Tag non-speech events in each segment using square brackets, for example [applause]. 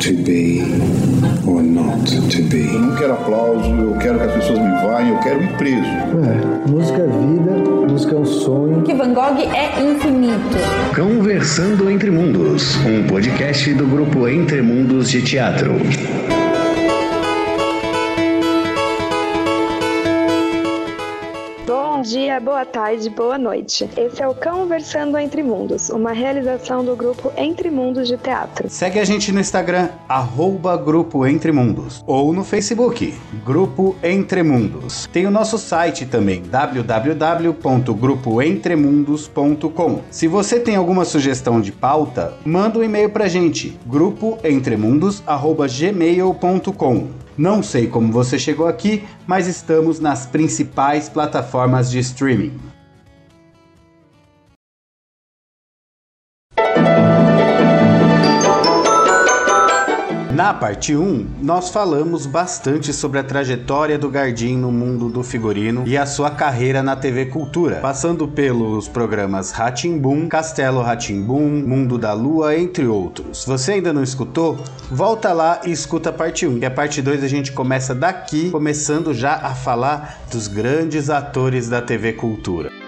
to be or not to be. Eu não quero aplauso, eu quero que as pessoas me vaiam, eu quero ir preso. É, música é vida, música é um sonho. Que Van Gogh é infinito. Conversando Entre Mundos, um podcast do grupo Entre Mundos de Teatro. Bom dia, boa tarde, boa noite. Esse é o Conversando Entre Mundos, uma realização do grupo Entre Mundos de Teatro. Segue a gente no Instagram, arroba Grupo Entre Mundos, ou no Facebook, Grupo Entre Mundos. Tem o nosso site também, www.grupoentremundos.com. Se você tem alguma sugestão de pauta, manda um e-mail pra gente, grupoentremundos.gmail.com. Não sei como você chegou aqui, mas estamos nas principais plataformas de streaming. streaming. Na parte 1, nós falamos bastante sobre a trajetória do Gardim no mundo do figurino e a sua carreira na TV Cultura, passando pelos programas Ratimbum, Castelo Ratimbum, Mundo da Lua, entre outros. Você ainda não escutou? Volta lá e escuta a parte 1. E a parte 2 a gente começa daqui, começando já a falar dos grandes atores da TV Cultura.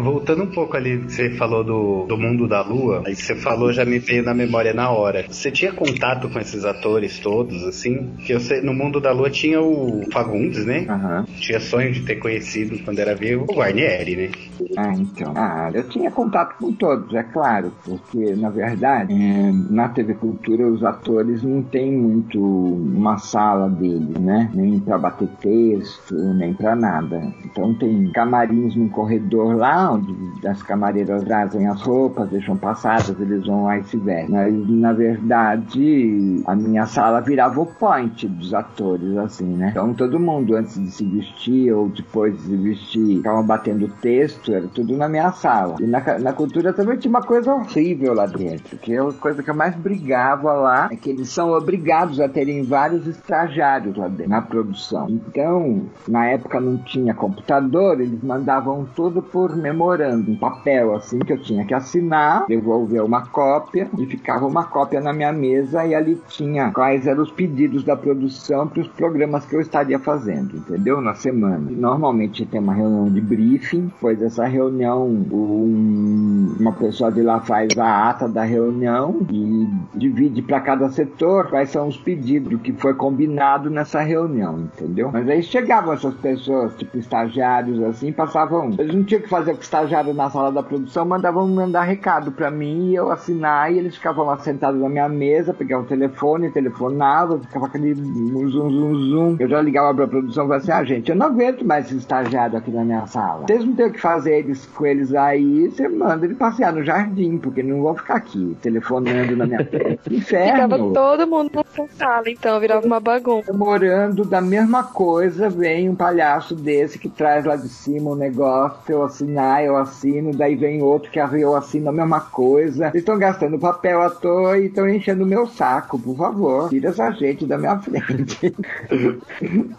Voltando um pouco ali que você falou do, do mundo da lua, aí você falou já me veio na memória na hora. Você tinha contato com esses atores todos, assim? Que eu sei, no mundo da lua tinha o Fagundes, né? Aham. Tinha sonho de ter conhecido quando era vivo o Guarnieri, né? Ah, então. Ah, eu tinha contato com todos, é claro, porque na verdade, é, na TV Cultura os atores não tem muito uma sala deles, né? Nem pra bater texto, nem pra nada. Então tem camarins no corredor lá, onde as camareiras trazem as roupas, deixam passadas, eles vão lá e se vestem. Mas na verdade, a minha sala virava o point dos atores, assim, né? Então todo mundo antes de se vestir ou depois de se vestir, ficava batendo texto, era tudo na minha sala. E na, na cultura também tinha uma coisa horrível lá dentro, que é a coisa que eu mais brigava lá, é que eles são obrigados a terem vários estagiários lá dentro, na produção. Então, na época não tinha computador, eles mandavam tudo por um papel assim que eu tinha que assinar, devolver uma cópia e ficava uma cópia na minha mesa e ali tinha quais eram os pedidos da produção para os programas que eu estaria fazendo, entendeu? Na semana. Normalmente tem uma reunião de briefing, depois dessa reunião um- uma pessoa de lá faz a ata da reunião e divide para cada setor quais são os pedidos do que foi combinado nessa reunião, entendeu? Mas aí chegavam essas pessoas, tipo estagiários assim, passavam. Eles não tinham que fazer o estagiário na sala da produção, mandavam mandar recado para mim e eu assinar e eles ficavam lá sentados na minha mesa, pegavam o telefone, telefonavam, ficava aquele zum, zum, zum. Eu já ligava pra produção e falava assim: ah, gente, eu não aguento mais esse estagiário aqui na minha sala. Vocês não têm o que fazer eles, com eles aí, você manda ele passear no jardim, porque não vão ficar aqui telefonando na minha frente. [laughs] Ficava Inferno. todo mundo nessa sala, então virava uma bagunça. Morando da mesma coisa, vem um palhaço desse que traz lá de cima um negócio, eu assinar, eu assino, daí vem outro que eu assino a mesma coisa. Eles estão gastando papel à toa e estão enchendo o meu saco, por favor. Tira essa gente da minha [laughs] frente.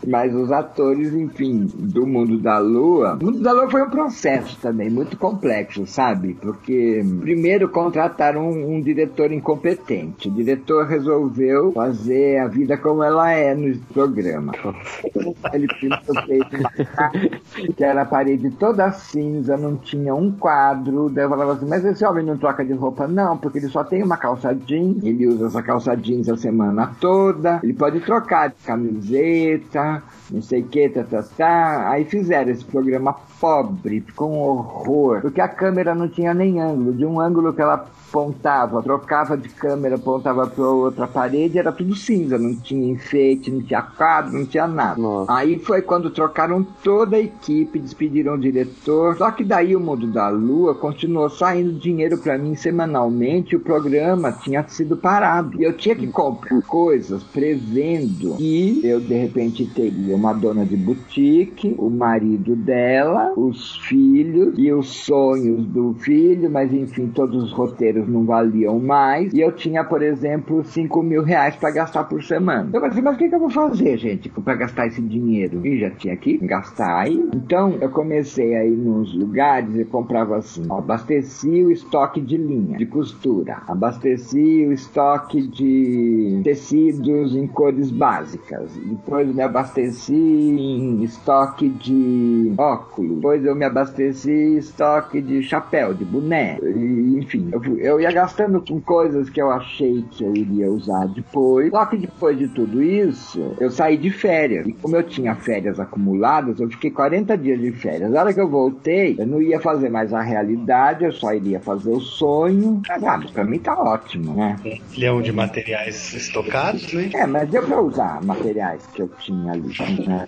Mas os atores, enfim, do mundo da lua. O mundo da lua foi um processo também muito complexo, sabe? Porque primeiro contrataram um, um diretor incompetente. O diretor resolveu fazer a vida como ela é no programa. Ele fez uma [laughs] casa que era a parede toda cinza, não tinha um quadro. Daí eu falava assim, mas esse homem não troca de roupa? Não, porque ele só tem uma calça jeans, ele usa essa calça jeans a semana toda, ele pode trocar de camiseta, não sei o que, tá, tá, tá. Aí fizeram esse programa pobre, ficou um horror, porque a câmera não tinha nem ângulo, de um ângulo que ela apontava, trocava de câmera, apontava para outra parede, era tudo cinza, não tinha enfeite, não tinha quadro, não tinha nada. Aí foi quando trocaram toda a equipe, despediram o diretor. Só que daí o Mundo da Lua continuou saindo dinheiro para mim semanalmente, o programa tinha sido parado. E eu tinha que comprar coisas prevendo que eu de repente teria uma dona de boutique, o marido dela, os filhos e os sonhos do filho, mas enfim, todos os roteiros não valiam mais. E eu tinha, por exemplo, 5 mil reais para gastar por semana. Eu falei assim, mas o que, que eu vou fazer, gente, para gastar esse dinheiro? E já tinha que gastar aí. Então eu comecei aí no nos lugares e comprava assim, abasteci o estoque de linha, de costura, abasteci o estoque de tecidos em cores básicas, depois me abasteci em estoque de óculos, depois eu me abasteci em estoque de chapéu, de boné, e, enfim, eu, eu ia gastando com coisas que eu achei que eu iria usar depois, só que depois de tudo isso, eu saí de férias, e como eu tinha férias acumuladas, eu fiquei 40 dias de férias, na hora que eu voltei, eu não ia fazer mais a realidade, eu só iria fazer o sonho, ah, pra mim tá ótimo, né? Um milhão de materiais estocados, né? É, mas deu pra usar materiais que eu tinha ali. Né?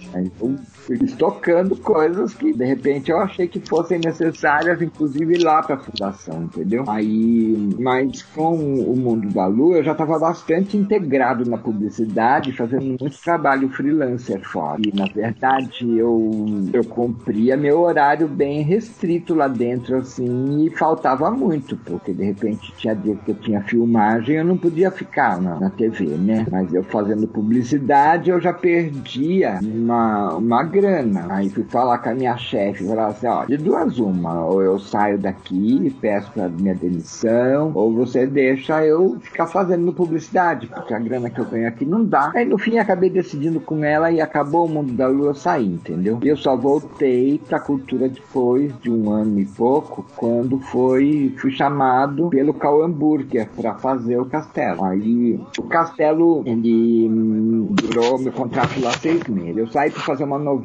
Estocando coisas que de repente eu achei que fossem necessárias, inclusive lá pra fundação, entendeu? Aí, mas com o mundo da lua, eu já estava bastante integrado na publicidade, fazendo muito trabalho freelancer fora. E na verdade eu, eu cumpria meu horário bem restrito lá dentro, assim, e faltava muito, porque de repente tinha dia que eu tinha filmagem, eu não podia ficar na, na TV, né? Mas eu fazendo publicidade, eu já perdia uma, uma grana. Aí fui falar com a minha chefe, falava assim, ó, de duas uma, ou eu saio daqui e peço pra minha demissão, ou você deixa eu ficar fazendo publicidade, porque a grana que eu ganho aqui não dá. Aí no fim acabei decidindo com ela e acabou o mundo da lua sair, entendeu? E eu só voltei pra cultura depois de um ano e pouco, quando foi fui chamado pelo Cauã Burger para fazer o castelo. Aí o castelo ele durou meu contrato lá seis meses. Eu saí para fazer uma novela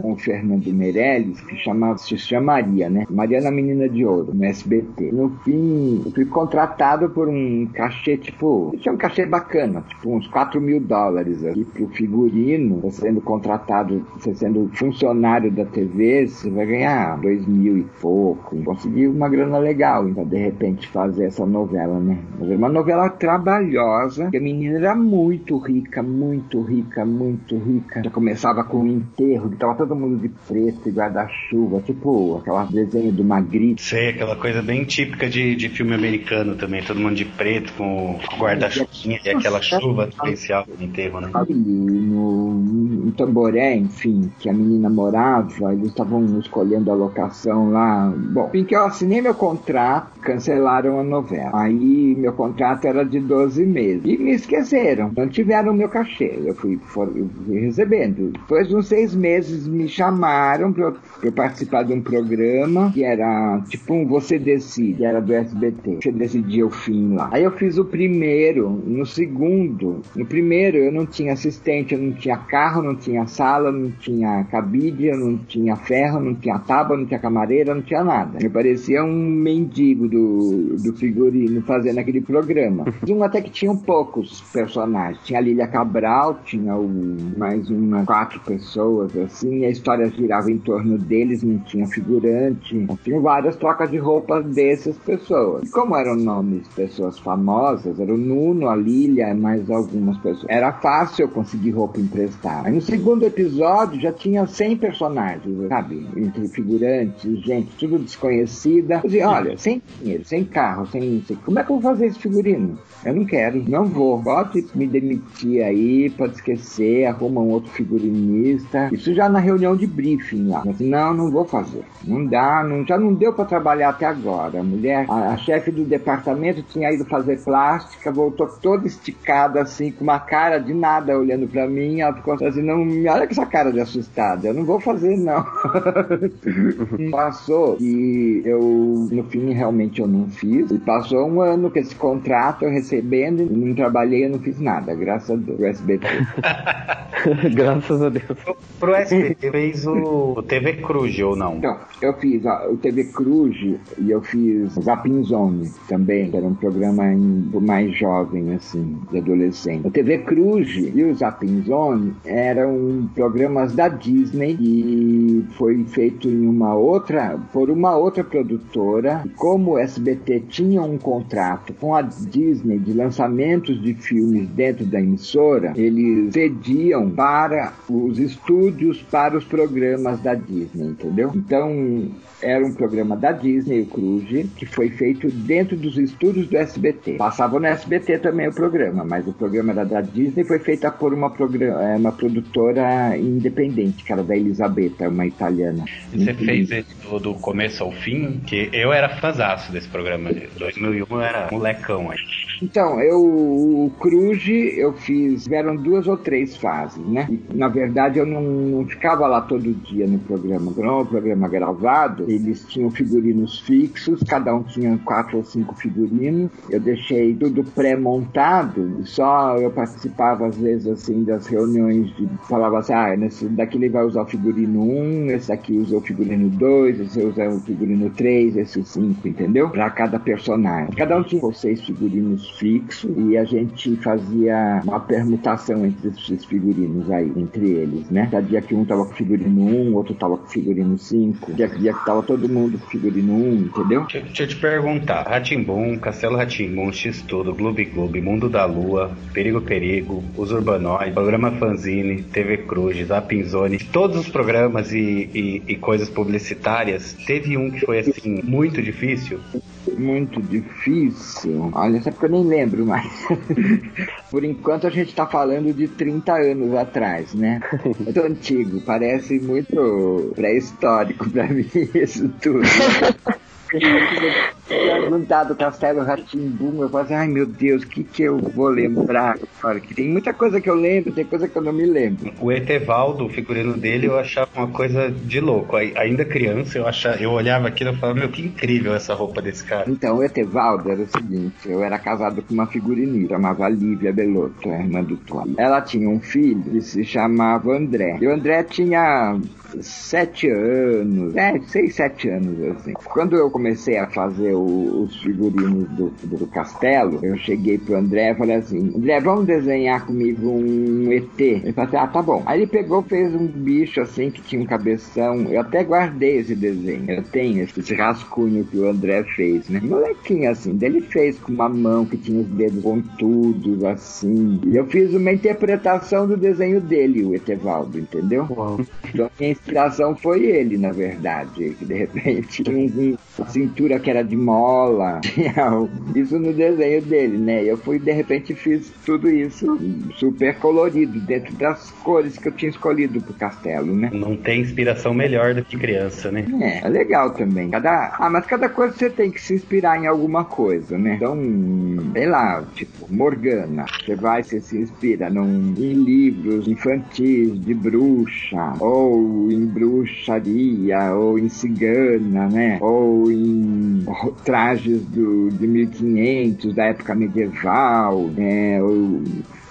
com o Fernando Meirelles que chamava, se chamaria, né? Mariana Menina de Ouro, no SBT. No fim, eu fui contratado por um cachê, tipo, tinha um cachê bacana, tipo uns 4 mil dólares ali pro figurino, você sendo contratado, você sendo funcionário da TV, você vai ganhar 2 mil e pouco. Consegui uma grana legal, então de repente fazer essa novela, né? Mas era uma novela trabalhosa, que a menina era muito rica, muito rica, muito rica. Já começava com o enterro, que tava todo mundo de preto e guarda-chuva, tipo aquela desenho do Magritte. Sei, aquela coisa bem típica de, de filme americano também, todo mundo de preto com, com guarda-chuvinha e aquela chuva especial no enterro, né? No, no Tamboré, enfim, que a menina morava, eles estavam escolhendo a locação lá. Bom, enfim, que eu assinei meu contrato, cancelaram a novela. Aí meu contrato era de 12 meses. E me esqueceram, não tiveram meu cachê. Eu fui, eu fui recebendo. Depois de uns seis meses me chamaram para eu participar de um programa que era tipo um Você Decide, era do SBT. Você decidia o fim lá. Aí eu fiz o primeiro, no segundo, no primeiro eu não tinha assistente, eu não tinha carro, não tinha sala, não tinha cabide, eu não tinha ferro, não tinha tábua, não tinha camareira, não tinha nada. Eu parecia um mendigo do, do figurino fazendo aquele programa. Um até que tinham poucos personagens. Tinha a Lília Cabral, tinha o, mais umas quatro pessoas assim, a história girava em torno deles, não tinha figurante. Tinha várias trocas de roupas dessas pessoas. E como eram nomes de pessoas famosas, era o Nuno, a Lília, mais algumas pessoas. Era fácil eu conseguir roupa emprestada. Aí no segundo episódio já tinha 100 personagens, sabe? Entre figurantes, gente, tudo desconhecida. Eu dizia, olha, sem dinheiro, sem carro, sem, sem. Como é que eu vou fazer esse figurino? Eu não quero, não vou. Pode me demitir aí, pode esquecer, arruma um outro figurinista. Isso já na reunião de briefing lá. Mas não, não vou fazer. Não dá, não, já não deu para trabalhar até agora. A mulher, a, a chefe do departamento tinha ido fazer plástica, voltou toda esticada assim, com uma cara de nada olhando para mim. Ela ficou assim, não, olha com essa cara de assustada. Eu não vou fazer, não. [laughs] Passou e eu, no fim, realmente eu não fiz. E passou um ano com esse contrato eu recebendo e não trabalhei, eu não fiz nada, graças a Deus. O SBT. [laughs] Graças a Deus. Pro SBT fez o, o TV Cruz, ou não? Então, eu fiz ó, o TV Cruz e eu fiz Zapping Zone também, que era um programa em- mais jovem, assim, de adolescente. O TV Cruz e o Zapping Zone eram programas da Disney e foi feito em uma outra, por uma outra produtora. Como o SBT tinha um contrato com a Disney de lançamentos de filmes dentro da emissora, eles cediam para os estúdios para os programas da Disney, entendeu? Então, era um programa da Disney, o Cruz, que foi feito dentro dos estúdios do SBT. Passava no SBT também o programa, mas o programa era da Disney foi feita por uma, eh, uma produtora independente, que era da Elisabetta, uma italiana. Você fez do, do, começo ao fim, que eu era fãzaço desse programa. Em 2001 eu era molecão aí. Então, eu, o Cruz eu fiz, tiveram duas ou três fases, né? Na verdade, eu não, não, ficava lá todo dia no programa. Não, o programa gravado, eles tinham figurinos fixos, cada um tinha quatro ou cinco figurinos. Eu deixei tudo pré-montado, só eu participava às vezes assim das reuniões de falava assim, ah, nesse daqui ele vai usar o figurino 1, esse daqui usa o figurino 2, esse usa o figurino 3, esse o 5, entendeu? Para cada personagem. Cada um tinha seis figurinos fixos e a gente fazia uma permutação entre esses figurinos aí, entre eles, né? Cada dia que um tava com figurino 1, outro tava com figurino 5, dia, dia que tava todo mundo com figurino 1, entendeu? Deixa, deixa eu te perguntar, Ratimbum, Castelo Ratimbum, X-Tudo, Globo Globo, Mundo da Lua, Perigo Perigo, Os Urbanoides, Programa Fanzine, TV Cruz, Zapinzone, todos os programas e, e, e coisas publicitárias, teve um que foi assim, muito difícil? Muito difícil. Olha, essa porque eu nem lembro mais. [laughs] Por enquanto a gente tá falando de 30 anos atrás, né? [laughs] Muito antigo, parece muito pré-histórico pra mim [laughs] isso tudo perguntar do Castelo Ratimbum, eu falo assim, ai meu Deus, o que que eu vou lembrar? Olha, que tem muita coisa que eu lembro, tem coisa que eu não me lembro. O Etevaldo, o figurino dele, eu achava uma coisa de louco. Ainda criança, eu achava, eu olhava aquilo e falava, meu, que incrível essa roupa desse cara. Então, o Etevaldo era o seguinte, eu era casado com uma figurinista, chamava Lívia Belotto, a irmã do Tom. Ela tinha um filho que se chamava André. E o André tinha sete anos, é, seis, sete anos, assim. Quando eu comecei a fazer o, os figurinos do, do castelo, eu cheguei pro André e falei assim, André, vamos desenhar comigo um ET? Ele falou assim, ah, tá bom. Aí ele pegou, fez um bicho assim, que tinha um cabeção, eu até guardei esse desenho, eu tenho esse rascunho que o André fez, né? Molequinho assim, dele fez com uma mão que tinha os dedos pontudos, assim. E eu fiz uma interpretação do desenho dele, o Etevaldo, entendeu? Uau. Então, inspiração foi ele, na verdade. Que de repente tinha uma cintura que era de mola. [laughs] isso no desenho dele, né? Eu fui, de repente, fiz tudo isso super colorido, dentro das cores que eu tinha escolhido pro castelo, né? Não tem inspiração melhor do que criança, né? É, é legal também. Cada... Ah, mas cada coisa você tem que se inspirar em alguma coisa, né? Então, sei lá, tipo, Morgana. Você vai, você se inspira num, em livros infantis de bruxa, ou em bruxaria, ou em cigana, né? Ou em trajes do, de 1500, da época medieval, né?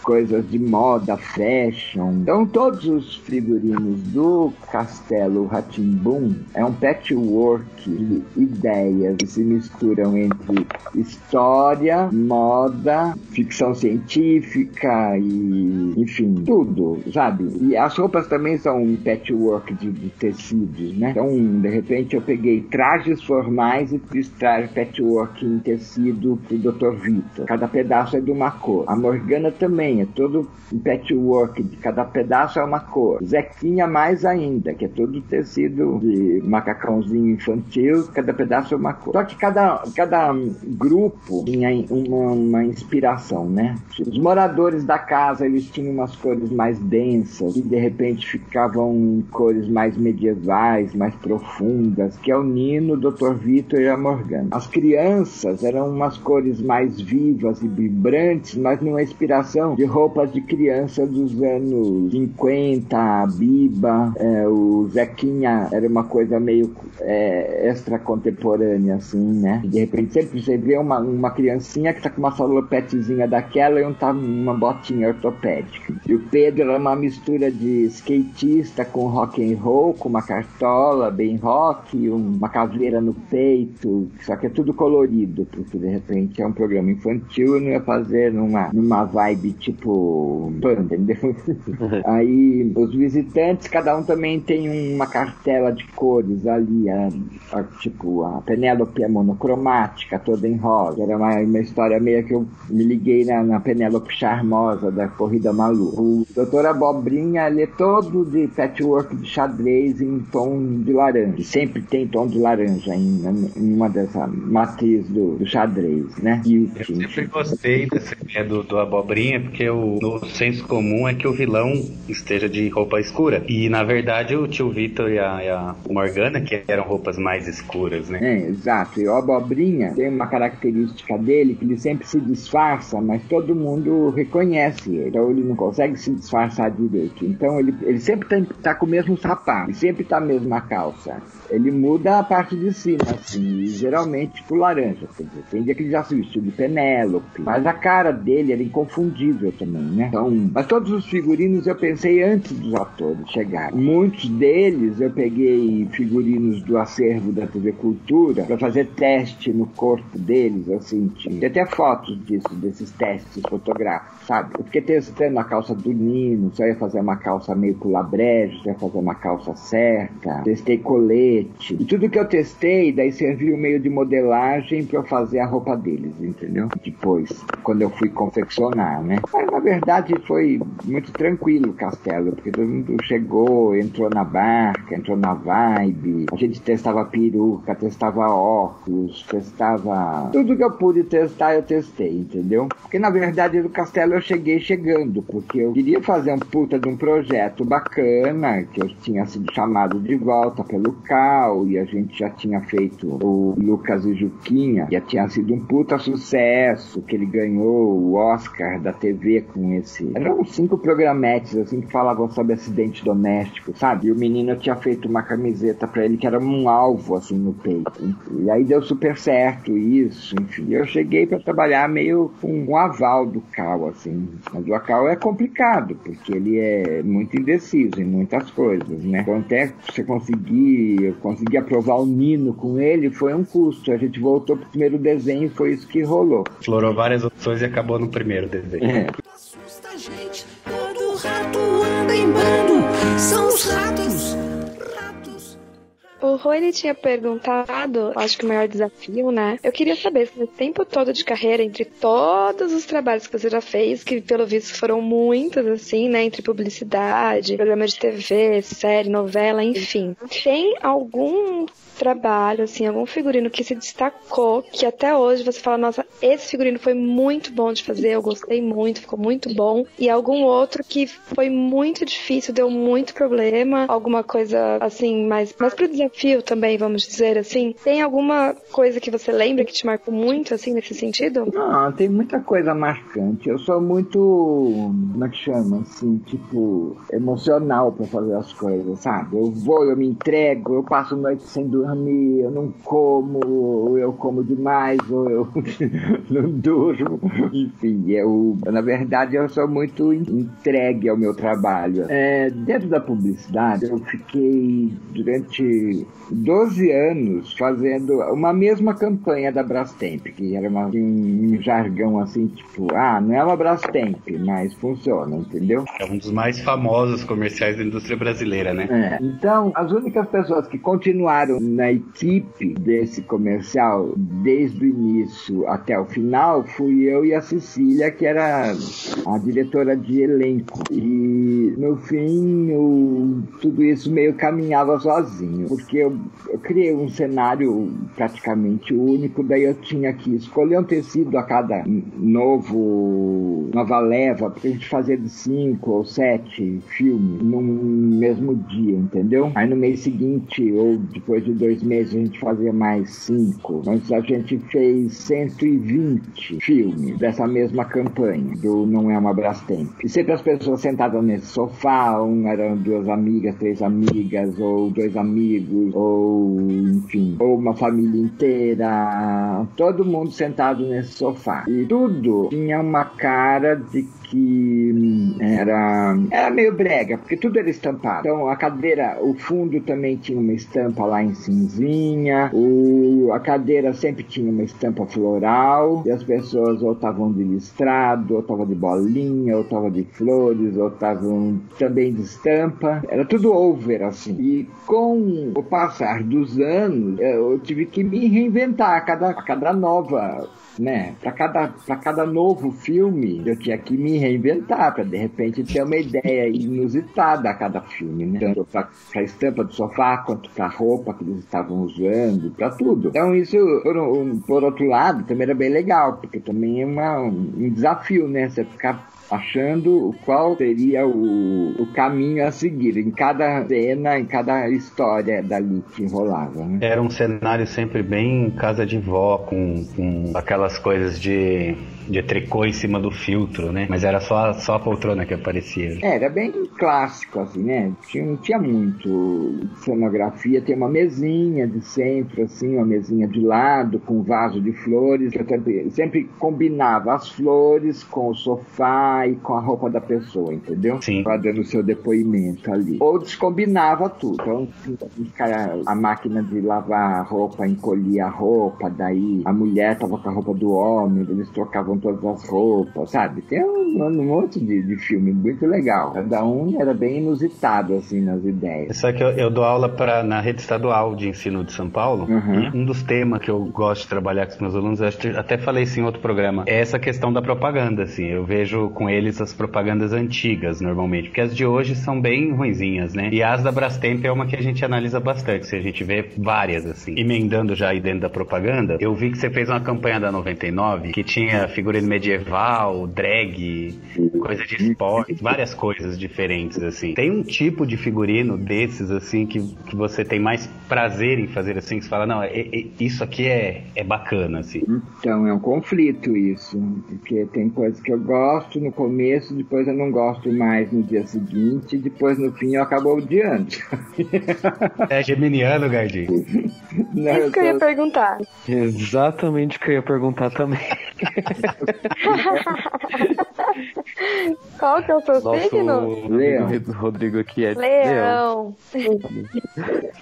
Coisas de moda, fashion. Então todos os figurinos do Castelo Ratimbum é um patchwork de ideias que se misturam entre história, moda, ficção científica e enfim, tudo, sabe? E as roupas também são um patchwork de, de tecidos, né? Então, de repente eu peguei trajes formais e fiz traje patchwork em tecido pro Dr. Vitor. Cada pedaço é de uma cor. A Morgana também é todo um patchwork, de cada pedaço é uma cor. Zequinha mais ainda, que é todo tecido de macacãozinho infantil, cada pedaço é uma cor. Só que cada, cada grupo tinha uma, uma inspiração, né? Os moradores da casa, eles tinham umas cores mais densas, e de repente ficavam em cores mais medievais, mais profundas, que é o Nino, o Dr. Vitor e a Morgana. As crianças eram umas cores mais vivas e vibrantes, mas numa inspiração de roupas de criança dos anos 50, a Biba, é, o Zequinha era uma coisa meio é, extra contemporânea, assim, né? De repente sempre você vê uma, uma criancinha que tá com uma salopetezinha daquela e um tá uma botinha ortopédica. E o Pedro era uma mistura de skatista com rock and roll, com uma cartola bem rock, uma caveira no peito, só que é tudo colorido, porque de repente é um programa infantil e não ia fazer numa, numa vibe tipo entendeu? [laughs] Aí os visitantes, cada um também tem uma cartela de cores ali, a, a, tipo a Penélope é monocromática, toda em rosa. Era uma, uma história meio que eu me liguei na, na Penélope Charmosa da Corrida Malu. O Doutor Abobrinha, ele é todo de patchwork de xadrez em tom de laranja. Sempre tem tom de laranja em, em uma dessa matriz do, do xadrez, né? E, eu sempre gostei dessa ideia do, do Abobrinha, porque porque o, senso comum é que o vilão esteja de roupa escura. E na verdade o tio Vitor e a, e a Morgana que eram roupas mais escuras, né? É, exato. E o Abobrinha tem uma característica dele que ele sempre se disfarça, mas todo mundo reconhece ele. Então ele não consegue se disfarçar direito. Então ele, ele sempre tá, tá com o mesmo sapato, sempre tá a mesma calça. Ele muda a parte de cima, assim, geralmente pro laranja. Quer dizer, tem dia que ele já se vestiu de Penélope. Mas a cara dele era inconfundível também, né? Então, mas todos os figurinos eu pensei antes dos atores chegarem. Muitos deles eu peguei figurinos do acervo da TV Cultura para fazer teste no corpo deles, assim. Tem até fotos disso, desses testes fotográficos, sabe? Eu fiquei testando a calça do Nino, se eu ia fazer uma calça meio pulabrejo, se eu ia fazer uma calça certa. Testei colete e tudo que eu testei, daí serviu meio de modelagem para eu fazer a roupa deles, entendeu? Depois, quando eu fui confeccionar, né? Na verdade foi muito tranquilo o castelo, porque todo mundo chegou, entrou na barca, entrou na vibe. A gente testava peruca, testava óculos, testava. Tudo que eu pude testar, eu testei, entendeu? Porque na verdade no castelo eu cheguei chegando, porque eu queria fazer um puta de um projeto bacana, que eu tinha sido chamado de volta pelo carro e a gente já tinha feito o Lucas e Juquinha, que tinha sido um puta sucesso, que ele ganhou o Oscar da TV com esse. Eram cinco programetes assim que falavam sobre acidente doméstico, sabe? E o menino tinha feito uma camiseta para ele que era um alvo assim no peito. E aí deu super certo isso, enfim. Eu cheguei para trabalhar meio com um aval do Cal, assim. Mas o Cal é complicado, porque ele é muito indeciso em muitas coisas, né? Então até você conseguir consegui aprovar o Nino com ele, foi um custo. A gente voltou pro primeiro desenho e foi isso que rolou. Explorou várias opções e acabou no primeiro desenho. É. Rony tinha perguntado, acho que o maior desafio, né? Eu queria saber se no tempo todo de carreira, entre todos os trabalhos que você já fez, que pelo visto foram muitos, assim, né? Entre publicidade, programa de TV, série, novela, enfim. Tem algum trabalho, assim, algum figurino que se destacou, que até hoje você fala, nossa, esse figurino foi muito bom de fazer, eu gostei muito, ficou muito bom, e algum outro que foi muito difícil, deu muito problema, alguma coisa, assim, mais, mais pro desafio também, vamos dizer assim. Tem alguma coisa que você lembra que te marcou muito, assim, nesse sentido? Não, tem muita coisa marcante. Eu sou muito, como é que chama, assim, tipo, emocional pra fazer as coisas, sabe? Eu vou, eu me entrego, eu passo noite sem dormir, eu não como, ou eu como demais, ou eu [laughs] não durmo. Enfim, eu, na verdade, eu sou muito entregue ao meu trabalho. É, dentro da publicidade, eu fiquei durante 12 anos fazendo uma mesma campanha da Brastemp, que era uma, um jargão assim, tipo, ah, não é uma Brastemp, mas funciona, entendeu? É um dos mais famosos comerciais da indústria brasileira, né? É. Então, as únicas pessoas que continuaram na equipe desse comercial desde o início até o final fui eu e a Cecília, que era a diretora de elenco. E no fim, o, tudo isso meio caminhava sozinho, porque eu, eu criei um cenário praticamente único, daí eu tinha que escolher um tecido a cada novo nova leva, porque a gente fazia de cinco ou sete filmes num mesmo dia, entendeu? Aí no mês seguinte, ou depois de dois meses, a gente fazia mais cinco, mas a gente fez 120 filmes dessa mesma campanha, do Não É Uma Brastemp. E sempre as pessoas sentadas nesse sofá, um eram duas amigas, três amigas, ou dois amigos, ou enfim, ou uma família inteira, todo mundo sentado nesse sofá. E tudo tinha uma cara de que era, era meio brega, porque tudo era estampado. Então a cadeira, o fundo também tinha uma estampa lá em cinzinha, o, a cadeira sempre tinha uma estampa floral, e as pessoas ou estavam de listrado, ou estavam de bolinha, ou estavam de flores, ou estavam também de estampa. Era tudo over, assim. E com o passar dos anos, eu tive que me reinventar a cada, a cada nova né? Para cada, cada novo filme, eu tinha que me reinventar, para de repente ter uma ideia inusitada a cada filme, né? Tanto para a estampa do sofá, quanto para a roupa que eles estavam usando, para tudo. Então, isso, por, por, outro lado, também era bem legal, porque também é uma, um desafio, né? Você ficar achando qual seria o, o caminho a seguir em cada cena, em cada história dali que rolava. Né? Era um cenário sempre bem casa de vó, com, com aquelas coisas de de tricô em cima do filtro, né? Mas era só, só a poltrona que aparecia. É, era bem clássico, assim, né? Tinha, não tinha muito cenografia, tem uma mesinha de centro, assim, uma mesinha de lado, com vaso de flores, que eu sempre, sempre combinava as flores com o sofá e com a roupa da pessoa, entendeu? Sim. Pra dando o seu depoimento ali. Ou descombinava tudo. Então, a máquina de lavar a roupa encolhia a roupa, daí a mulher tava com a roupa do homem, eles trocavam todas as roupas, sabe? Tem um, um monte de, de filme muito legal. Cada um era bem inusitado, assim, nas ideias. Só que eu, eu dou aula pra, na rede estadual de ensino de São Paulo. Uhum. um dos temas que eu gosto de trabalhar com os meus alunos, eu até falei isso em outro programa, é essa questão da propaganda, assim. Eu vejo com eles as propagandas antigas, normalmente, porque as de hoje são bem ruinzinhas, né? E as da Brastemp é uma que a gente analisa bastante, se a gente vê várias, assim. Emendando já aí dentro da propaganda, eu vi que você fez uma campanha da 99 que tinha figurino medieval, drag, coisa de esporte, várias coisas diferentes, assim. Tem um tipo de figurino desses, assim, que, que você tem mais prazer em fazer, assim, que você fala, não, é, é, isso aqui é, é bacana, assim. Então, é um conflito isso, porque tem coisas que eu gosto no começo, depois eu não gosto mais no dia seguinte, depois no fim eu acabo odiando. [laughs] [laughs] É geminiano, Gardinho? Não, isso que eu ia perguntar. Exatamente o que eu ia perguntar também. [laughs] [laughs] Qual que é o seu Nosso signo? Leão. Rodrigo aqui é Leão.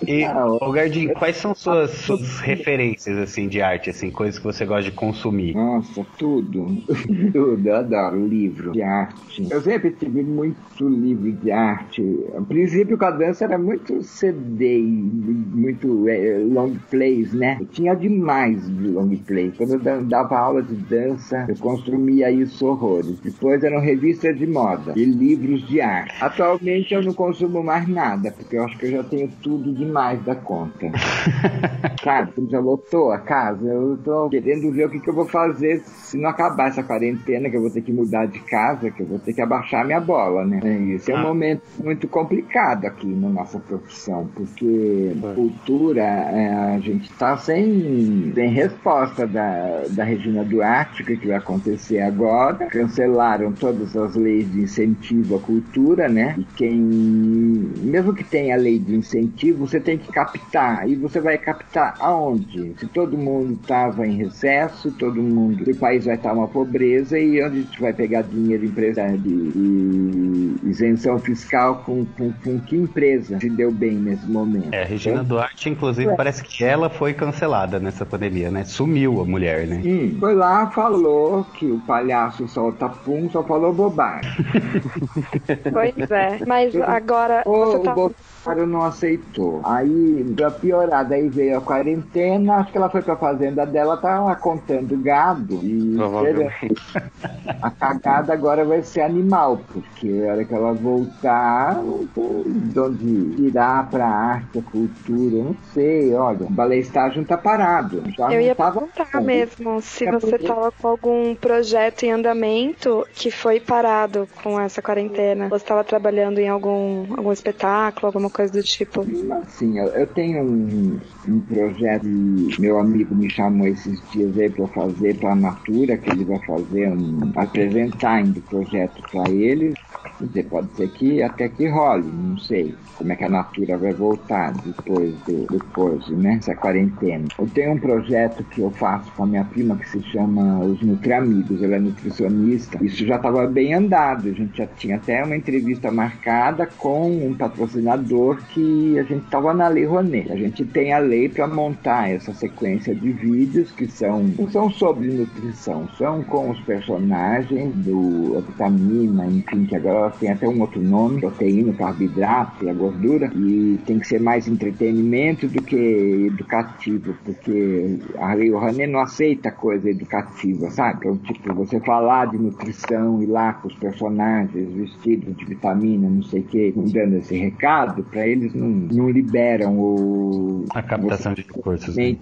E, Ah, ô Gardinho, quais são suas, suas referências, assim, de arte, assim, coisas que você gosta de consumir? Nossa, tudo. [laughs] tudo. Eu adoro livro de arte. Eu sempre tive muito livro de arte. A princípio, com a dança era muito CD, muito é, long plays, né? Eu tinha demais de long play. Quando eu da- dava aula de dança, eu consumia isso horrores. Depois eram revistas de moda e livros de arte. Atualmente eu não consumo mais nada, porque eu acho que eu já tenho tudo demais da conta. [laughs] Sabe, já lotou a casa, eu tô querendo ver o que, que eu vou fazer se não acabar essa quarentena, que eu vou ter que mudar de casa, que eu vou ter que abaixar minha bola, né? Isso é um Ah. momento muito complicado aqui na nossa profissão, porque cultura, é, a gente tá sem, sem resposta da, da Regina Duarte, que vai acontecer agora. Cancelaram todas as leis de incentivo à cultura, né? E quem, mesmo que tenha lei de incentivo, você tem que captar. E você vai captar aonde? Se todo mundo estava em recesso, todo mundo, o país vai estar uma pobreza, e onde a gente vai pegar dinheiro empresarial de, de isenção fiscal com, com, com que empresa se deu bem nesse momento? É, Regina Duarte, inclusive, parece que ela foi cancelada nessa pandemia, né? Sumiu a mulher, né? Hum, foi lá, falou que o palhaço solta pum, só falou bobagem. [laughs] Pois é. Mas agora O, você o tá. Bolsonaro não aceitou. Aí, pra piorar, daí veio a quarentena, acho que ela foi pra fazenda dela, tá lá contando gado. E [laughs] a cagada agora vai ser animal, porque a hora que ela voltar, não tem de onde tirar pra arte, a cultura, não sei, olha, o balé estágio não tá parado. Já Eu ia tava perguntar bom. mesmo se É você porque- tava com algum projeto em andamento que foi parado com essa quarentena. Você estava trabalhando em algum, algum espetáculo, alguma coisa do tipo. Assim, eu, eu tenho um, um projeto que meu amigo me chamou esses dias aí pra fazer pra Natura, que ele vai fazer um apresentar ainda o projeto pra ele. Quer dizer, pode ser que até que role, não sei como é que a Natura vai voltar depois do, coisa, né? Essa quarentena. Eu tenho um projeto que eu faço com a minha prima que se chama Os Nutriamigos, ela é nutricionista. Isso já estava bem andado, a gente já tinha até uma entrevista marcada com um patrocinador que a gente estava na Lei Rouanet. A gente tem a lei para montar essa sequência de vídeos que são, não são sobre nutrição, são com os personagens do a vitamina, enfim, que agora elas têm até um outro nome, proteína, carboidrato e a gordura, e tem que ser mais entretenimento do que educativo, porque a Rio não aceita coisa educativa, sabe? Então, tipo, você falar de nutrição e lá com os personagens vestidos de vitamina, não sei o que, dando esse recado, para eles não, não liberam o. A captação de recursos. Né?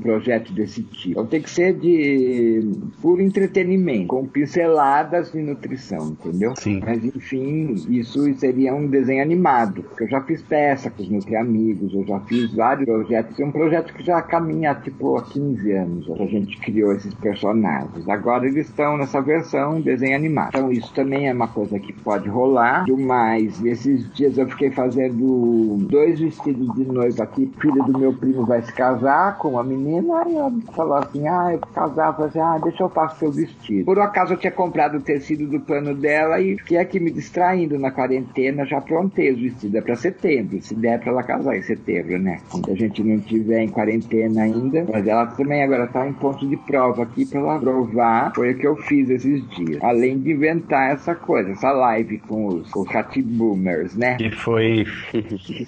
projeto desse tipo. Então tem que ser de puro entretenimento, com pinceladas de nutrição, entendeu? Sim. Mas enfim, isso seria um desenho animado, eu já fiz peça com os Nutri-Amigos, eu já fiz vários projetos. É um projeto que já caminha tipo há 15 anos, a gente criou esses personagens. Agora eles estão nessa versão desenho animado. Então isso também é uma coisa que pode rolar. Mas esses dias eu fiquei fazendo dois vestidos de noiva aqui. Filho do meu primo vai se casar com uma menina. Aí ela falou assim: Ah, eu falei assim: Ah, deixa eu fazer seu vestido. Por acaso eu tinha comprado o tecido do pano dela e fiquei aqui me distraindo na quarentena. Já aprontei os vestidos. É pra setembro. Se der pra ela casar em setembro, né? Quando a gente não tiver em quarentena ainda. Mas ela também agora tá em ponto de prova aqui pra ela provar. Foi o que eu fiz esses dias. Além de inventar essa coisa, essa live com os, com os boomers, né? Que foi,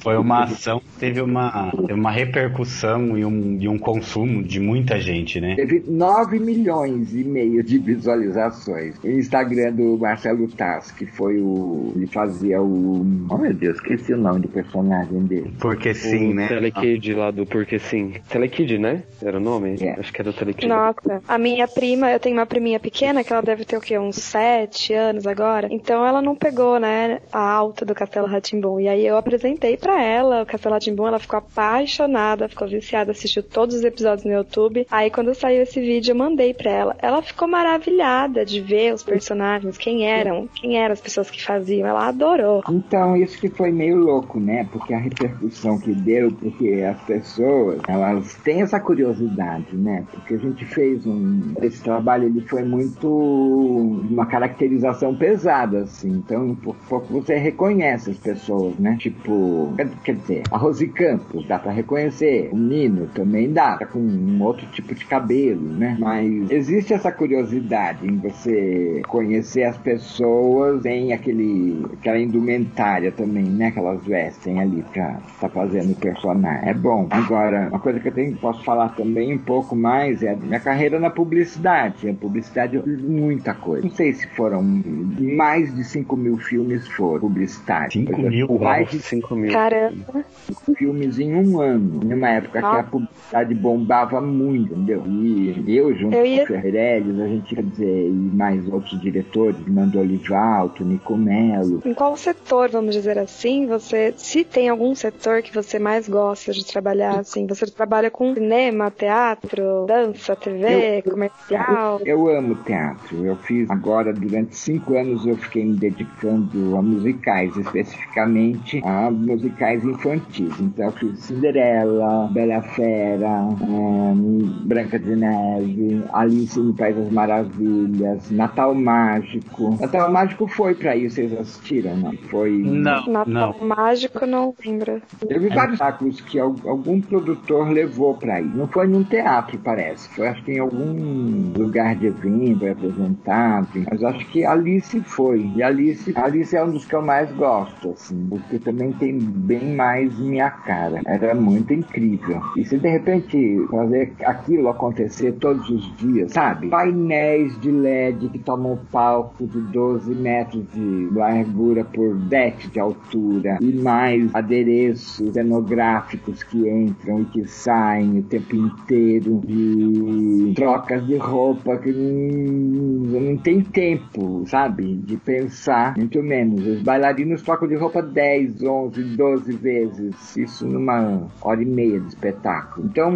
foi uma ação, teve uma, teve uma repercussão e um, e um consumo de muita gente, né? Teve 9 milhões e meio de visualizações. O Instagram do Marcelo Tass, que foi o. Ele fazia o. Oh meu Deus, esqueci o nome do personagem dele. Porque sim, o né? Telekid lá do Porque sim. Telekid, né? Era o nome? É. Acho que era o Telekid. Nossa, a minha prima, eu tenho uma priminha pequena que ela deve ter o quê? Uns 7 anos agora. Então ela não pegou, né, a alta do Castelo Ratimbum. E aí eu apresentei para ela o Castelo Ratimbum, ela ficou apaixonada, ficou viciada, assistiu todos os episódios no YouTube. Aí quando saiu esse vídeo eu mandei para ela. Ela ficou maravilhada de ver os personagens, quem eram, quem eram as pessoas que faziam. Ela adorou. Então, isso que foi meio louco, né? Porque a repercussão que deu, porque as pessoas, elas têm essa curiosidade, né? Porque a gente fez um esse trabalho ele foi muito uma caracterização pesada assim. Então, por pouco você reconhece as pessoas, né? Tipo, quer dizer, a Rose Campos dá para reconhecer, o Nino também dá, tá com um outro tipo de cabelo, né? Mas existe essa curiosidade em você conhecer as pessoas em aquele aquela indumentária também, né? Que elas vestem ali pra tá fazendo o personagem. É bom. Agora, uma coisa que eu tenho, posso falar também um pouco mais é a minha carreira na publicidade. A publicidade eu fiz muita coisa. Não sei se foram mais de 5 mil filmes foram publicitários. 5 mil? Mais de 5 mil. Caramba. Filmes em um ano. Numa época Nossa. que a publicidade bombava muito, entendeu? E eu, junto eu ia... com o Ferreres, a gente, quer dizer, e mais outros diretores, Nando Olivalto, Nico Melo. Em qual setor, vamos dizer assim, você, se tem algum setor que você mais gosta de trabalhar, assim, você trabalha com cinema, teatro, dança, TV, eu, comercial? Eu, eu amo teatro. Eu fiz agora, durante cinco anos, eu fiquei me dedicando a musicais, especificamente a musicais infantis. Então eu fiz Cinderela, Bela Fera, é, Branca de Neve, Alice no País das Maravilhas, Natal Mágico. Natal Mágico foi isso, vocês assistiram, não? Foi. Não. Natal não. Mágico não lembro. Teve vários sacos que algum produtor levou pra ir. Não foi num teatro, parece. Foi acho que em algum lugar de evento apresentado. Mas acho que Alice foi. E Alice, Alice é um dos que eu mais gosto, assim, porque também tem bem mais minha cara. Era muito incrível. E se de repente fazer aquilo acontecer todos os dias, sabe? Painéis de LED que tomam palco de 12 metros de largura por 10 de altura e mais adereços cenográficos que entram e que saem o tempo inteiro de trocas de roupa que não, não tem tempo, sabe? De pensar, muito menos. Os bailarinos trocam de roupa 10, 11, 12 vezes. Isso numa hora e meia de espetáculo. Então,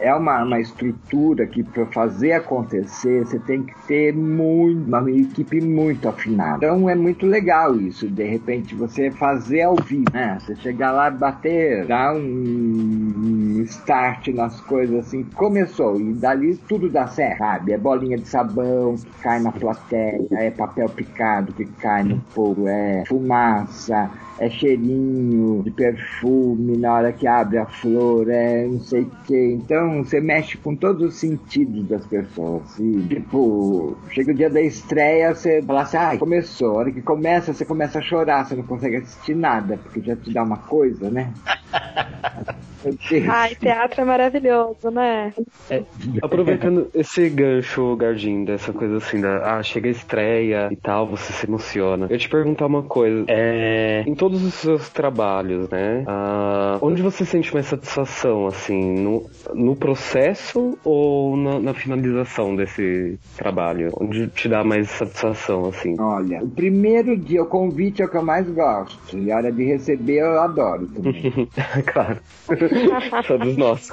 é uma, uma estrutura que para fazer acontecer, você tem que ter muito, uma equipe muito afinada. Então, é muito legal isso. De repente, você fazer ao vivo, né? Você chegar lá, bater, dar um start nas coisas assim, começou. E dali tudo dá certo, sabe? É bolinha de sabão que cai na plateia, é papel picado que cai no fogo, é fumaça, é cheirinho de perfume na hora que abre a flor, é não sei o que. Então você mexe com todos os sentidos das pessoas. E, tipo, chega o dia da estreia, você fala assim, ah, começou. Hora que começa, você começa a chorar, você não consegue assistir nada, porque já te dá uma coisa, né? [laughs] [laughs] Ai, teatro é maravilhoso, né? É, aproveitando esse gancho, Gardinho, dessa coisa assim, da, ah, chega a estreia e tal, você se emociona. Eu te perguntar uma coisa, é, em todos os seus trabalhos, né, ah, onde você sente mais satisfação, assim, no, no processo ou na, na, finalização desse trabalho? Onde te dá mais satisfação, assim? Olha, o primeiro dia, o convite é o que eu mais gosto, e a hora de receber eu adoro também. [laughs] claro. [laughs] [laughs] Todos nós.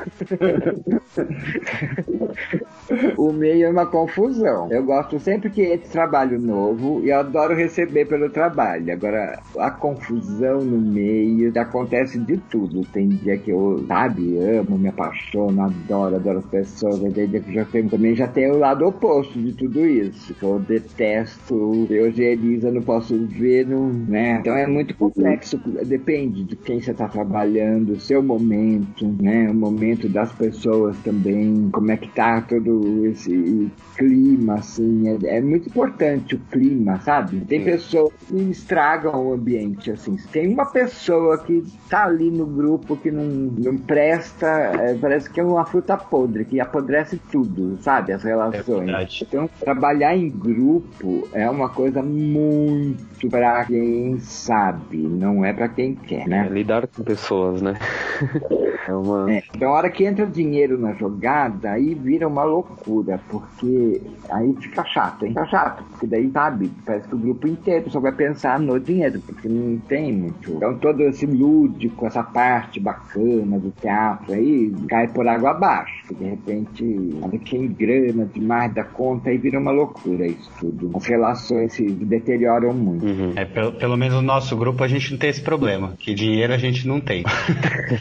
o meio é uma confusão. Eu gosto sempre que é trabalho novo e adoro receber pelo trabalho. Agora, a confusão no meio acontece de tudo. Tem dia que eu, sabe, amo, me apaixono, adoro, adoro as pessoas. Tem dia que já tem, também já tem o lado oposto de tudo isso. Eu detesto, eu Elisa não posso ver, não, né? Então é muito complexo. Depende de quem você está trabalhando, seu momento, né? O momento das pessoas também, como é que tá todo esse clima, assim, é, é muito importante o clima, sabe? Tem pessoas que estragam o ambiente, assim. Tem uma pessoa que tá ali no grupo que não, não presta, é, parece que é uma fruta podre, que apodrece tudo, sabe? As relações. É então, trabalhar em grupo é uma coisa muito pra quem sabe, não é pra quem quer, né? É lidar com pessoas, né? [laughs] é uma... É, então, a hora que entra dinheiro na jogada, aí vira uma loucura, porque aí fica chato, hein? Fica chato, porque daí, sabe, parece que o grupo inteiro só vai pensar no dinheiro, porque não tem muito. Então, todo esse lúdico, essa parte bacana do teatro aí, cai por água abaixo. Que de repente, a que engrana demais da conta e vira uma loucura isso tudo. As relações se deterioram muito. Uhum. É, pelo, pelo menos no nosso grupo a gente não tem esse problema, que dinheiro a gente não tem. [laughs]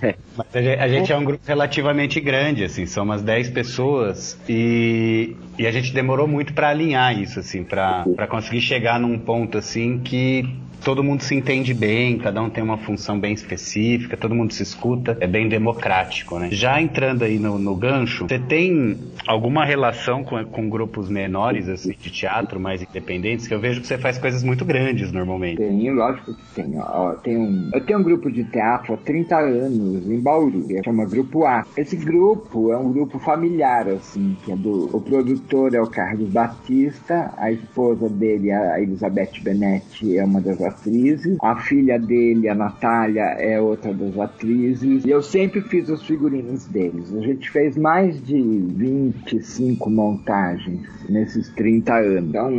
[laughs] Mas a gente, é um grupo relativamente grande, assim, são umas 10 pessoas e, e a gente demorou muito para alinhar isso, assim, para conseguir chegar num ponto assim que todo mundo se entende bem, cada um tem uma função bem específica, todo mundo se escuta, é bem democrático, né? Já entrando aí no, no gancho, você tem alguma relação com, com grupos menores, assim, de teatro, mais independentes? Que eu vejo que você faz coisas muito grandes normalmente. Tenho, lógico que tenho. Ó, tem um, eu tenho um grupo de teatro há 30 anos em Bauru, que chama Grupo A. Esse grupo é um grupo familiar, assim, que é do. O produtor é o Carlos Batista, a esposa dele, a Elizabeth Benetti, é uma das atrizes. A filha dele, a Natália, é outra das atrizes. E eu sempre fiz os figurinos deles. A gente fez mais de 25 montagens nesses 30 anos. Então,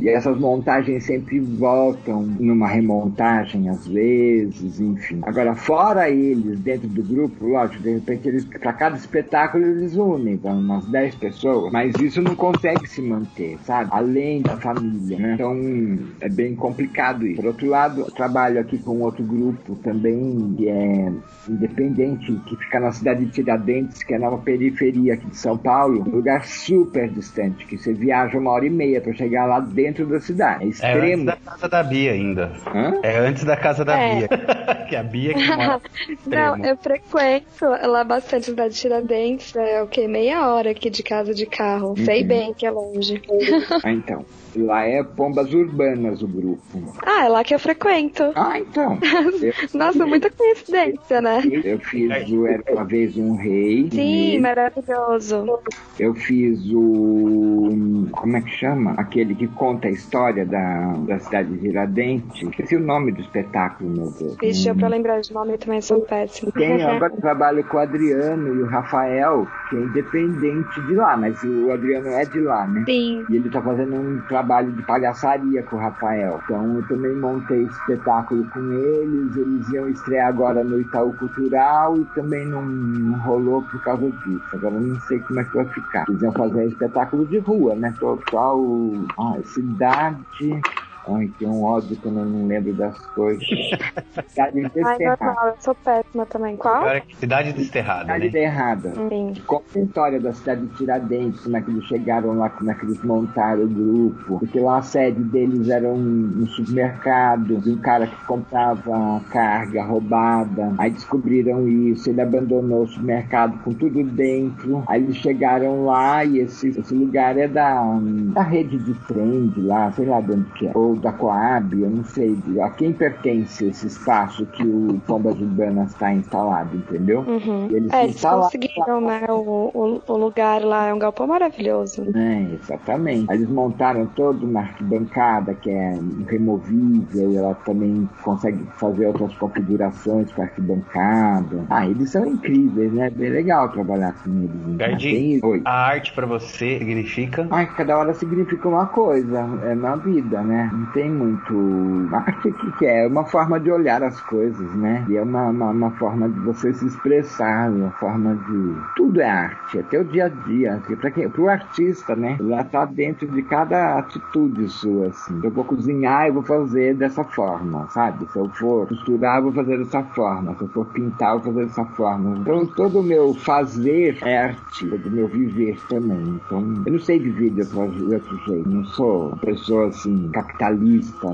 e essas montagens sempre voltam numa remontagem às vezes, enfim. Agora, fora eles, dentro do grupo, lógico, de repente para cada espetáculo eles unem, então umas 10 pessoas, mas isso não consegue se manter, sabe? Além da família, né? Então, é bem complicado isso. Outro lado, trabalho aqui com outro grupo também, que é independente, que fica na cidade de Tiradentes, que é na periferia aqui de São Paulo, um lugar super distante, que você viaja uma hora e meia para chegar lá dentro da cidade. É extremo. É antes da casa da Bia ainda. Hã? É antes da casa da é. Bia. [laughs] que a Bia que mora [laughs] Não, eu frequento lá bastante a cidade de Tiradentes, é o que? Meia hora aqui de casa de carro. Uhum. Sei bem que é longe. Ah, então. [laughs] Lá é Pombas Urbanas o grupo. Ah, é lá que eu frequento. Ah, então. [laughs] Nossa, muita coincidência, né? Eu fiz o Era Uma Vez Um Rei. Sim, maravilhoso. Eu fiz o... Como é que chama? Aquele que conta a história da, da cidade de Giradente. Esqueci o nome do espetáculo, meu Deus. Vixe, eu pra lembrar de nome também sou péssimo. Tem, [laughs] agora eu trabalho com o Adriano e o Rafael, que é independente de lá, mas o Adriano é de lá, né? Sim. E ele tá fazendo um trabalho trabalho de palhaçaria com o Rafael. Então eu também montei espetáculo com eles. Eles iam estrear agora no Itaú Cultural e também não, não rolou por causa disso. Agora eu não sei como é que vai ficar. Eles iam fazer espetáculo de rua, né? Total. Ah, cidade. Ai, tem um ódio que eu não lembro das coisas. [laughs] Cidade Desterrada. Ai, eu sou péssima também. Qual? Cidade Desterrada, Cidade né? Desterrada. Sim. Conta a história da cidade de Tiradentes, como é que eles chegaram lá, como é que eles montaram o grupo. Porque lá a sede deles era um, um supermercado, de um cara que comprava carga roubada. Aí descobriram isso, ele abandonou o supermercado com tudo dentro. Aí eles chegaram lá e esse, esse lugar é da, da rede de trem de lá, sei lá de onde que é. Ou da Coab, eu não sei a quem pertence esse espaço que o Pombas Urbanas está instalado, entendeu? Uhum. Eles, é, eles conseguiram, né? O, o, lugar lá é um galpão maravilhoso. É, exatamente. Eles montaram toda uma arquibancada que é removível, e ela também consegue fazer outras configurações com a arquibancada. Ah, eles são incríveis, né? Bem legal trabalhar com eles. Gardinho, a arte para você significa? Ai, cada hora significa uma coisa. É na vida, né? Não tem muito. Arte que, é? Uma forma de olhar as coisas, né? E é uma, uma, uma forma de você se expressar, uma forma de. Tudo é arte, até o dia a dia. Para quem, pro artista, né? Ela tá dentro de cada atitude sua, assim. Eu vou cozinhar, eu vou fazer dessa forma, sabe? Se eu for costurar, eu vou fazer dessa forma. Se eu for pintar, eu vou fazer dessa forma. Então, todo o meu fazer é arte, todo o meu viver também. Então, eu não sei viver de outro jeito. Não sou uma pessoa, assim, capitalista,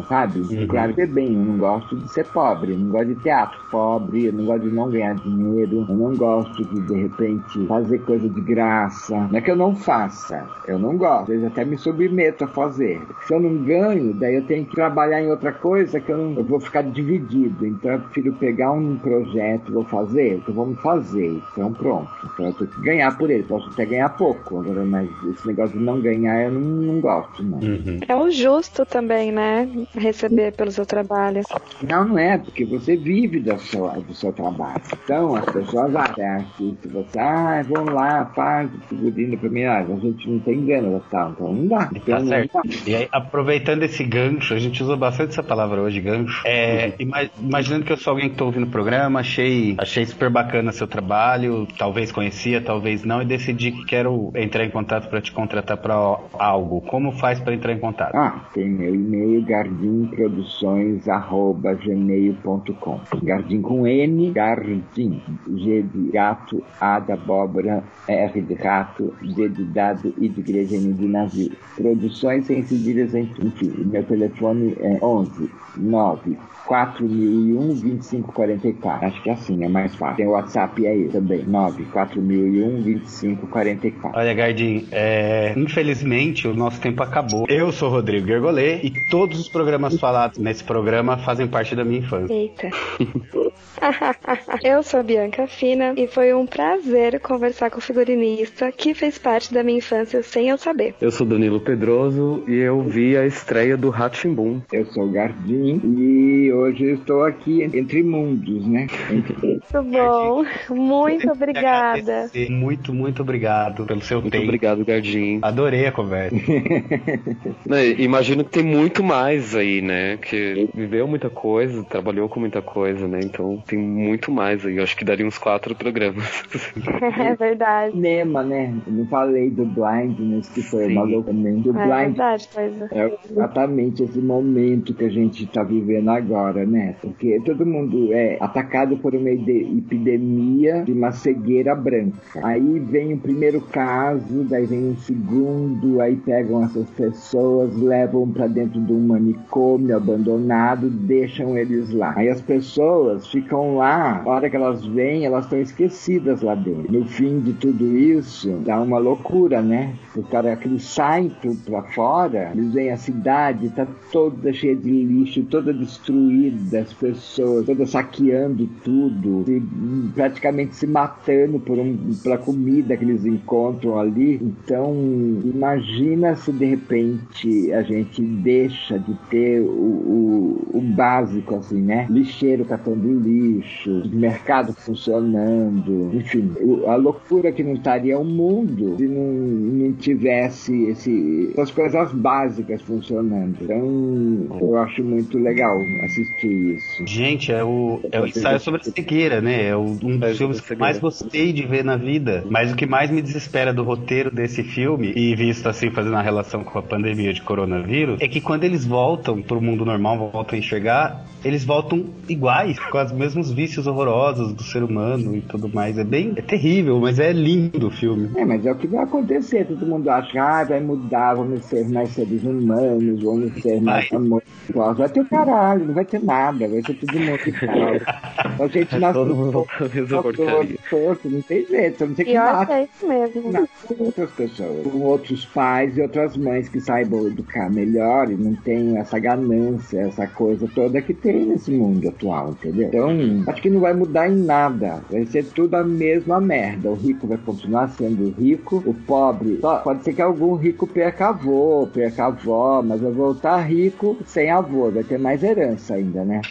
sabe? Uhum. Claro que é bem, eu não gosto de ser pobre, eu não gosto de teatro pobre, eu não gosto de não ganhar dinheiro, eu não gosto de, de repente, fazer coisa de graça. Não é que eu não faça, eu não gosto. Às vezes até me submeto a fazer. Se eu não ganho, daí eu tenho que trabalhar em outra coisa que eu, não, eu vou ficar dividido. Então eu prefiro pegar um projeto, vou fazer, que eu vou me fazer. Então pronto. Então eu tenho que ganhar por ele. Posso até ganhar pouco, agora, mas esse negócio de não ganhar eu não, não gosto, não. Uhum. É o justo também, né? Receber pelo seu trabalho. Não, não é, porque você vive do seu, do seu trabalho. Então as pessoas acham que se você, ah, vamos lá, faz o figurino pra mim, ah, a gente não tem grana, tal, então não dá. Então, tá certo. Não dá. E aí, aproveitando esse gancho, a gente usa bastante essa palavra hoje, gancho. É, uhum. imaginando que eu sou alguém que tô ouvindo o programa, achei, achei super bacana seu trabalho, talvez conhecia, talvez não, e decidi que quero entrar em contato para te contratar para algo. Como faz para entrar em contato? Ah, tem meu e-mail gardimproduções@gmail.com. Gardim com N, Gardim, G de gato, A da abóbora, R de rato, D de dado, I de igreja, N de navio. Produções sem cedilhas, enfim. Meu telefone é 11 9 4001 2544. Acho que é assim, é mais fácil. Tem o WhatsApp aí também, 9 4001 2544. Olha, Gardim, é... infelizmente o nosso tempo acabou. Eu sou Rodrigo Gergolê e todos os programas falados nesse programa fazem parte da minha infância. Eita. [laughs] [laughs] eu sou a Bianca Fina e foi um prazer conversar com o figurinista que fez parte da minha infância sem eu saber. Eu sou Danilo Pedroso e eu vi a estreia do Ratimbum. Eu sou o Gardim e hoje eu estou aqui entre mundos, né? Muito bom. Muito obrigada. Muito, muito obrigado pelo seu muito tempo. Muito obrigado, Gardim. Adorei a conversa. [laughs] imagino que tem muito mais aí, né? Que viveu muita coisa, trabalhou com muita coisa, né? Então tem muito mais aí. Eu acho que daria uns quatro programas. [laughs] É verdade. Cinema, né? Eu não falei do Blindness, que foi uma louca também. Do é Blind. verdade, pois é. é exatamente esse momento que a gente está vivendo agora, né? Porque todo mundo é atacado por uma epidemia de uma cegueira branca. Aí vem o primeiro caso, daí vem um segundo, aí pegam essas pessoas, levam para dentro de um manicômio abandonado, deixam eles lá. Aí as pessoas ficam lá, a hora que elas vêm, elas estão esquecidas lá dentro. No fim de tudo isso, dá uma loucura, né? O cara que saem para fora, eles veem a cidade, tá toda cheia de lixo, toda destruída, as pessoas todas saqueando tudo, se, praticamente se matando por um, pela comida que eles encontram ali. Então, imagina se de repente a gente deixa de ter o, o, o básico, assim, né? Lixeiro catando lixo, mercado funcionando, enfim, a loucura que não estaria o mundo se não, não tivesse esse, essas coisas básicas funcionando. Então, eu acho muito legal assistir isso. Gente, é o, é o ensaio sobre a cegueira, né? É um dos filmes que mais gostei de ver na vida. Mas o que mais me desespera do roteiro desse filme, e visto assim, fazendo a relação com a pandemia de coronavírus, é que quando eles voltam pro mundo normal, voltam a enxergar, eles voltam iguais, com os mesmos vícios horrorosos do ser humano e tudo mais. É bem. É terrível, mas é lindo o filme. É, mas é o que vai acontecer. Todo mundo acha ah, vai mudar, vamos ser mais seres humanos, vamos ser mais amorosos. Vai ter caralho, não vai ter nada, vai ser tudo muito [laughs] A gente [laughs] nasce Todo mundo volta mesma porcaria. Torto, não tem jeito, você não tem que que é isso mesmo. com outras pessoas, com outros pais e outras mães que saibam educar melhor e não tenham essa ganância, essa coisa toda que tem nesse mundo atual, entendeu? Então, acho que não vai mudar em nada. Vai ser tudo a mesma merda. O rico vai continuar sendo rico, o pobre, só, pode ser que algum rico perca avô, perca avó, mas vai voltar rico sem avô, vai ter mais herança ainda, né? [laughs]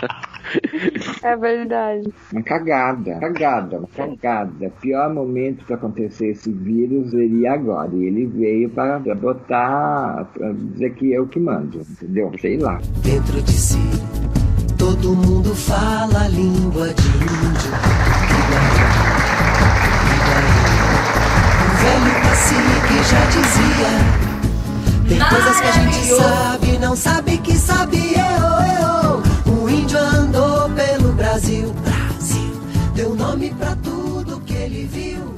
[laughs] É verdade. Uma cagada, cagada, uma cagada. Pior momento para acontecer esse vírus seria agora. E ele veio para botar, para dizer que eu que mando, entendeu? Sei lá. Dentro de si, todo mundo fala a língua de índio. O velho cacique já dizia: Tem coisas que a gente sabe, não sabe que sabe. Eu, eu, o índio andou pelo Brasil, Brasil, deu nome pra tudo que ele viu.